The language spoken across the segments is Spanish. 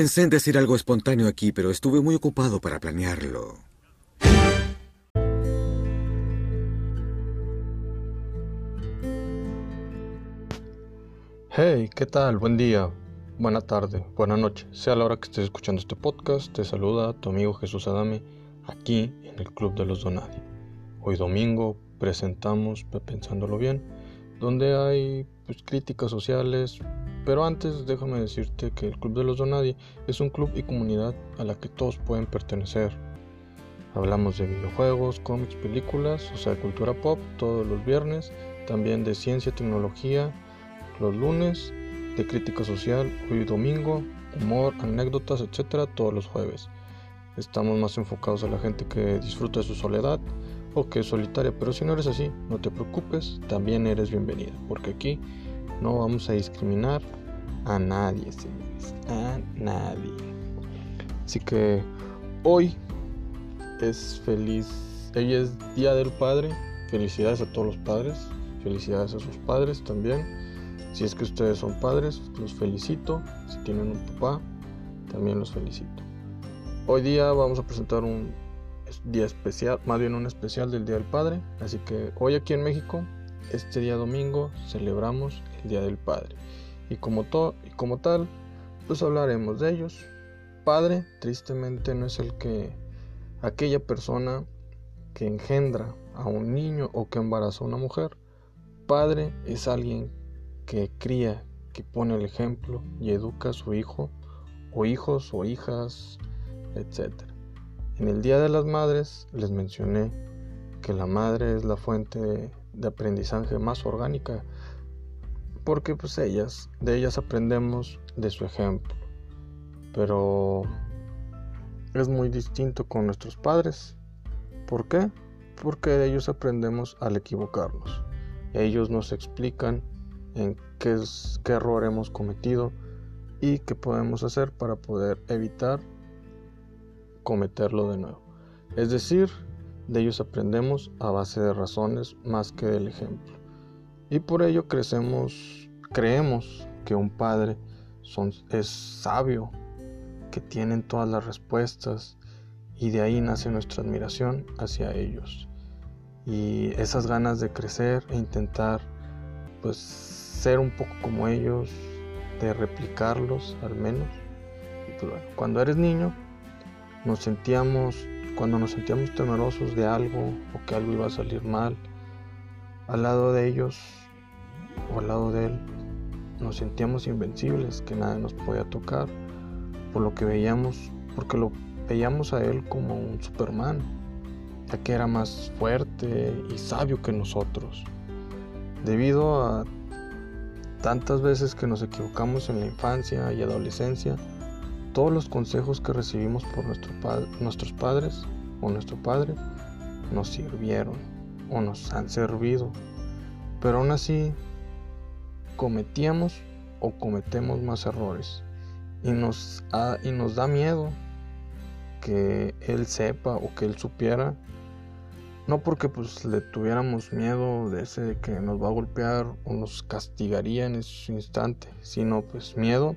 pensé en decir algo espontáneo aquí, pero estuve muy ocupado para planearlo. Hey, ¿qué tal? Buen día, buena tarde, buena noche. Sea la hora que estés escuchando este podcast, te saluda tu amigo Jesús Adame aquí en el Club de los Donadi. Hoy domingo presentamos Pensándolo Bien, donde hay pues, críticas sociales, pero antes déjame decirte que el Club de los Donadi es un club y comunidad a la que todos pueden pertenecer. Hablamos de videojuegos, cómics, películas, o sea, cultura pop todos los viernes, también de ciencia, tecnología, los lunes, de crítica social, hoy domingo, humor, anécdotas, etcétera, todos los jueves. Estamos más enfocados a la gente que disfruta de su soledad o que es solitaria, pero si no eres así, no te preocupes, también eres bienvenida, porque aquí no vamos a discriminar a nadie, señores, a nadie. Así que hoy es feliz, hoy es Día del Padre, felicidades a todos los padres, felicidades a sus padres también si es que ustedes son padres, los felicito. Si tienen un papá, también los felicito. Hoy día vamos a presentar un día especial, más bien un especial del Día del Padre. Así que hoy aquí en México, este día domingo, celebramos el Día del Padre. Y como, y como tal, pues hablaremos de ellos. Padre, tristemente, no es el que aquella persona que engendra a un niño o que embaraza a una mujer. Padre es alguien que cría, que pone el ejemplo y educa a su hijo o hijos o hijas, etc. En el Día de las Madres les mencioné que la madre es la fuente de aprendizaje más orgánica porque pues ellas, de ellas aprendemos de su ejemplo. Pero es muy distinto con nuestros padres. ¿Por qué? Porque de ellos aprendemos al equivocarnos. Ellos nos explican en qué, qué error hemos cometido y qué podemos hacer para poder evitar cometerlo de nuevo. Es decir, de ellos aprendemos a base de razones más que del ejemplo. Y por ello crecemos, creemos que un padre son, es sabio, que tienen todas las respuestas y de ahí nace nuestra admiración hacia ellos. Y esas ganas de crecer e intentar pues ser un poco como ellos, de replicarlos al menos. Pues cuando eres niño, nos sentíamos, cuando nos sentíamos temerosos de algo o que algo iba a salir mal, al lado de ellos o al lado de él, nos sentíamos invencibles, que nada nos podía tocar, por lo que veíamos, porque lo veíamos a él como un Superman, ya que era más fuerte y sabio que nosotros. Debido a tantas veces que nos equivocamos en la infancia y adolescencia, todos los consejos que recibimos por nuestro nuestros padres o nuestro padre nos sirvieron o nos han servido, pero aún así cometíamos o cometemos más errores. Y nos, y nos da miedo que él sepa o que él supiera no porque pues le tuviéramos miedo de ese que nos va a golpear o nos castigaría en ese instante, sino pues miedo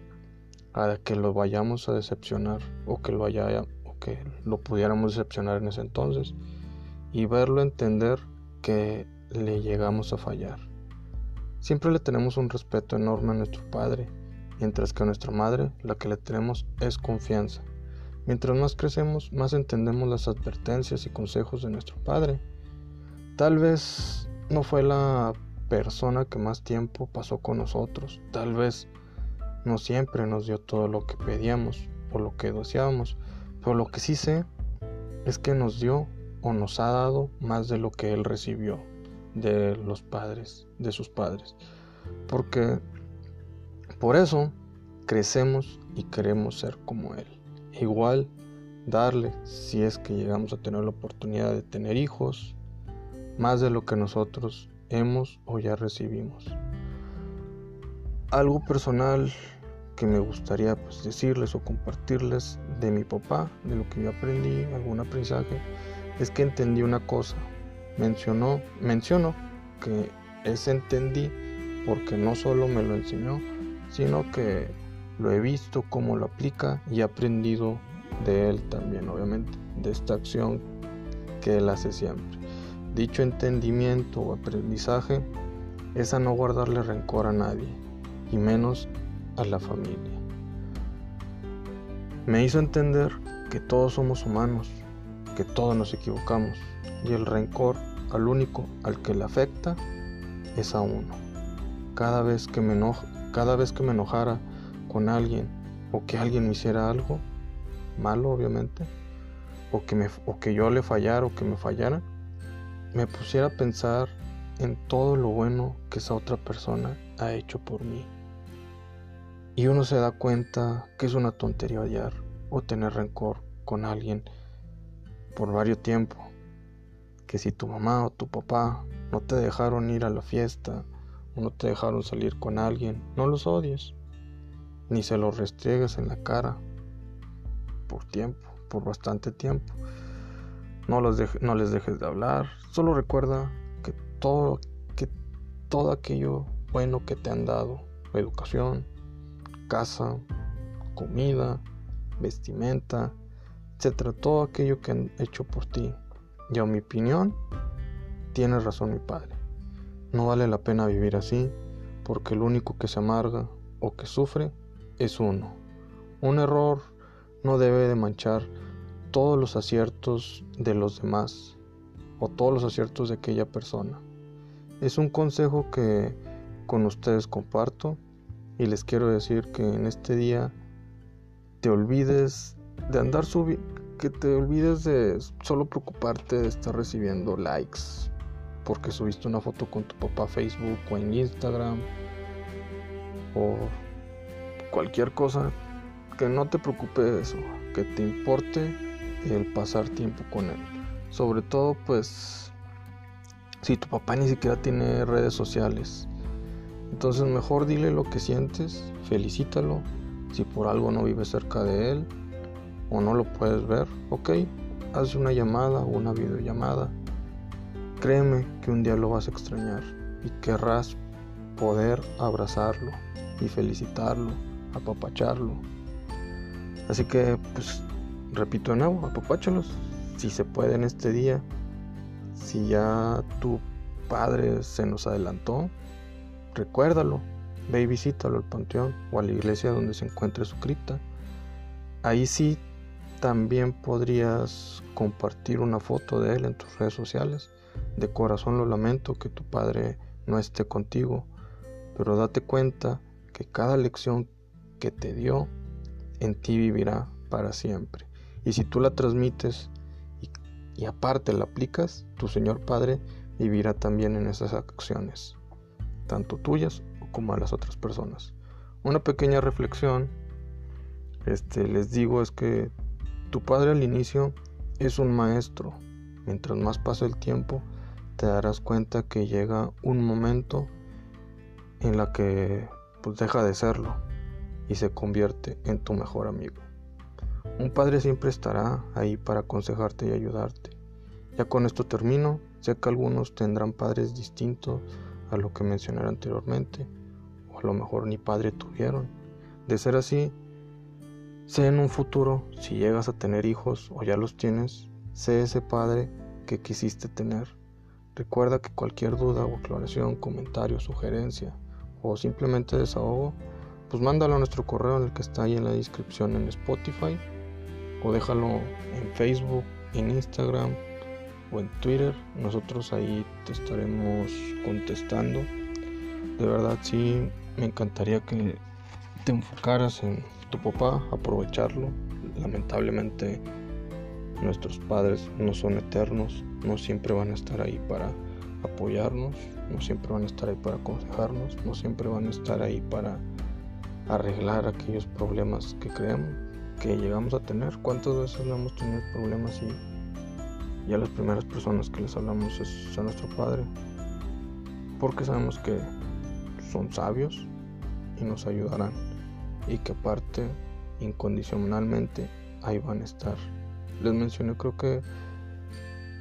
a que lo vayamos a decepcionar o que lo vaya o que lo pudiéramos decepcionar en ese entonces y verlo entender que le llegamos a fallar. Siempre le tenemos un respeto enorme a nuestro padre, mientras que a nuestra madre la que le tenemos es confianza. Mientras más crecemos, más entendemos las advertencias y consejos de nuestro Padre. Tal vez no fue la persona que más tiempo pasó con nosotros. Tal vez no siempre nos dio todo lo que pedíamos o lo que deseábamos. Pero lo que sí sé es que nos dio o nos ha dado más de lo que Él recibió de los padres, de sus padres. Porque por eso crecemos y queremos ser como Él igual darle, si es que llegamos a tener la oportunidad de tener hijos, más de lo que nosotros hemos o ya recibimos. Algo personal que me gustaría pues, decirles o compartirles de mi papá, de lo que yo aprendí, algún aprendizaje, es que entendí una cosa. Mencionó, mencionó que ese entendí porque no solo me lo enseñó, sino que lo he visto, cómo lo aplica y he aprendido de él también, obviamente, de esta acción que él hace siempre. Dicho entendimiento o aprendizaje es a no guardarle rencor a nadie, y menos a la familia. Me hizo entender que todos somos humanos, que todos nos equivocamos, y el rencor al único al que le afecta es a uno. Cada vez que me cada vez que me enojara con alguien o que alguien me hiciera algo malo, obviamente, o que, me, o que yo le fallara o que me fallara, me pusiera a pensar en todo lo bueno que esa otra persona ha hecho por mí. Y uno se da cuenta que es una tontería odiar o tener rencor con alguien por varios tiempo. Que si tu mamá o tu papá no te dejaron ir a la fiesta o no te dejaron salir con alguien, no los odies. Ni se los restriegues en la cara por tiempo, por bastante tiempo. No, los no les dejes de hablar. Solo recuerda que todo, que todo aquello bueno que te han dado, educación, casa, comida, vestimenta, etcétera, todo aquello que han hecho por ti. Y a mi opinión, tiene razón mi padre. No vale la pena vivir así, porque el único que se amarga o que sufre es uno. Un error no debe de manchar todos los aciertos de los demás o todos los aciertos de aquella persona. Es un consejo que con ustedes comparto y les quiero decir que en este día te olvides de andar subiendo, que te olvides de solo preocuparte de estar recibiendo likes porque subiste una foto con tu papá a Facebook o en Instagram o cualquier cosa que no te preocupe de eso, que te importe el pasar tiempo con él. Sobre todo pues si tu papá ni siquiera tiene redes sociales. Entonces mejor dile lo que sientes, felicítalo. Si por algo no vives cerca de él o no lo puedes ver, ok, haz una llamada o una videollamada. Créeme que un día lo vas a extrañar y querrás poder abrazarlo y felicitarlo, apapacharlo. Así que, pues, repito de nuevo, apapáchalos si se puede en este día. Si ya tu padre se nos adelantó, recuérdalo, ve y visítalo al panteón o a la iglesia donde se encuentre su cripta. Ahí sí también podrías compartir una foto de él en tus redes sociales. De corazón lo lamento que tu padre no esté contigo, pero date cuenta que cada lección que te dio en ti vivirá para siempre. Y si tú la transmites y, y aparte la aplicas, tu Señor Padre vivirá también en esas acciones, tanto tuyas como a las otras personas. Una pequeña reflexión, este, les digo, es que tu padre al inicio es un maestro. Mientras más pasa el tiempo, te darás cuenta que llega un momento en la que pues deja de serlo y se convierte en tu mejor amigo. Un padre siempre estará ahí para aconsejarte y ayudarte. Ya con esto termino. Sé que algunos tendrán padres distintos a lo que mencioné anteriormente, o a lo mejor ni padre tuvieron. De ser así, Sé en un futuro, si llegas a tener hijos o ya los tienes, sé ese padre que quisiste tener. Recuerda que cualquier duda o aclaración, comentario, sugerencia o simplemente desahogo, pues mándalo a nuestro correo en el que está ahí en la descripción en Spotify o déjalo en Facebook, en Instagram o en Twitter. Nosotros ahí te estaremos contestando. De verdad sí me encantaría que te enfocaras en tu papá, aprovecharlo. Lamentablemente nuestros padres no son eternos, no siempre van a estar ahí para apoyarnos, no siempre van a estar ahí para aconsejarnos, no siempre van a estar ahí para arreglar aquellos problemas que creemos que llegamos a tener. ¿Cuántas veces no hemos tenido problemas y ya las primeras personas que les hablamos es a nuestro padre? Porque sabemos que son sabios y nos ayudarán y que aparte incondicionalmente ahí van a estar. Les mencioné creo que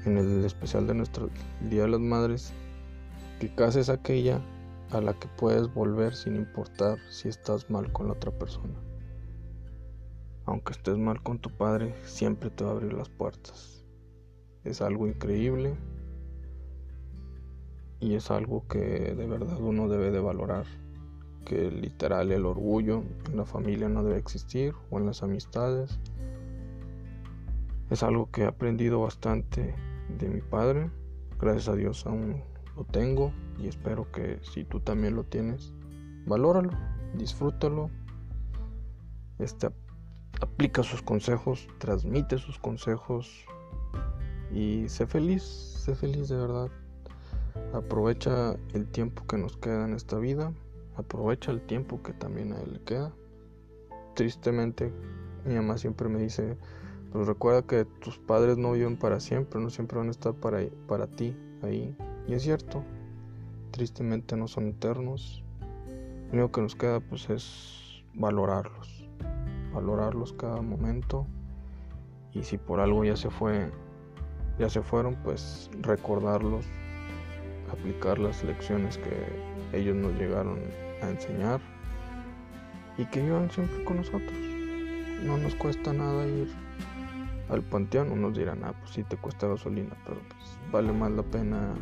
en el especial de nuestro Día de las Madres que casa es aquella a la que puedes volver sin importar si estás mal con la otra persona. Aunque estés mal con tu padre, siempre te va a abrir las puertas. Es algo increíble y es algo que de verdad uno debe de valorar. Que literal el orgullo en la familia no debe existir o en las amistades. Es algo que he aprendido bastante de mi padre. Gracias a Dios aún lo tengo y espero que si tú también lo tienes, valóralo, disfrútalo, este, aplica sus consejos, transmite sus consejos y sé feliz, sé feliz de verdad. Aprovecha el tiempo que nos queda en esta vida, aprovecha el tiempo que también a él le queda. Tristemente, mi mamá siempre me dice, pues recuerda que tus padres no viven para siempre, no siempre van a estar para, para ti ahí. Y es cierto, tristemente no son eternos. Lo único que nos queda pues es valorarlos, valorarlos cada momento. Y si por algo ya se fue, ya se fueron, pues recordarlos, aplicar las lecciones que ellos nos llegaron a enseñar y que vivan siempre con nosotros. No nos cuesta nada ir al panteón. Unos dirán, ah, pues sí te cuesta gasolina, pero pues vale más la pena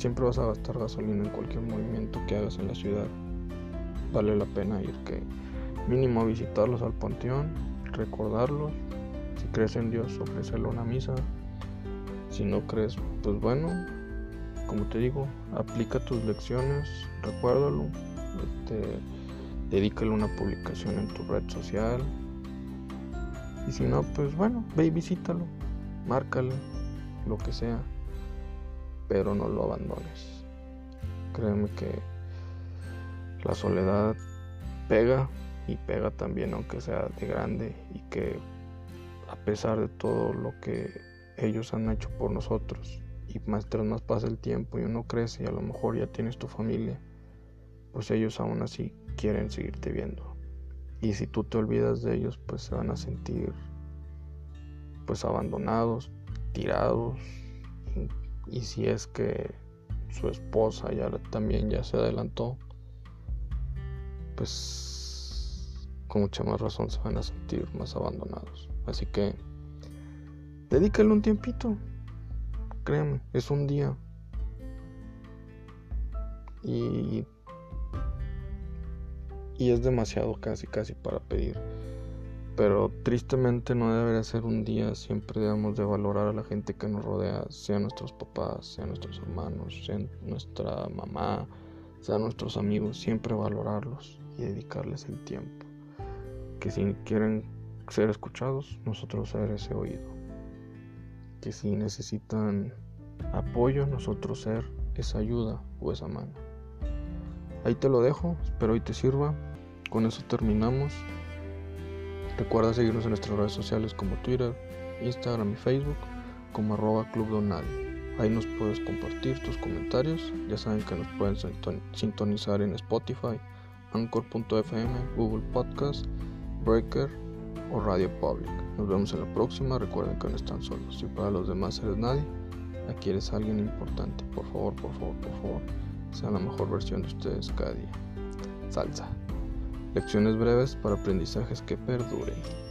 Siempre vas a gastar gasolina en cualquier movimiento que hagas en la ciudad. Vale la pena ir que mínimo visitarlos al panteón, recordarlos. Si crees en Dios, ofrecerle una misa. Si no crees, pues bueno, como te digo, aplica tus lecciones, recuérdalo, este, dedícale una publicación en tu red social. Y si no, pues bueno, ve y visítalo, márcale, lo que sea pero no lo abandones. Créeme que la soledad pega y pega también aunque sea de grande y que a pesar de todo lo que ellos han hecho por nosotros y más tras más pasa el tiempo y uno crece y a lo mejor ya tienes tu familia, pues ellos aún así quieren seguirte viendo. Y si tú te olvidas de ellos, pues se van a sentir pues abandonados, tirados, y si es que su esposa ya también ya se adelantó, pues con mucha más razón se van a sentir más abandonados. Así que dedícale un tiempito. Créeme, es un día. Y, y es demasiado casi, casi para pedir pero tristemente no debería ser un día, siempre debemos de valorar a la gente que nos rodea, sean nuestros papás, sean nuestros hermanos, sean nuestra mamá, sean nuestros amigos, siempre valorarlos y dedicarles el tiempo. Que si quieren ser escuchados, nosotros ser ese oído. Que si necesitan apoyo, nosotros ser esa ayuda o esa mano. Ahí te lo dejo, espero hoy te sirva. Con eso terminamos. Recuerda seguirnos en nuestras redes sociales como Twitter, Instagram y Facebook como arroba Club Ahí nos puedes compartir tus comentarios. Ya saben que nos pueden sintonizar en Spotify, Anchor.fm, Google Podcast, Breaker o Radio Public. Nos vemos en la próxima. Recuerden que no están solos. Si para los demás eres nadie, aquí eres alguien importante. Por favor, por favor, por favor, sean la mejor versión de ustedes cada día. Salsa. Lecciones breves para aprendizajes que perduren.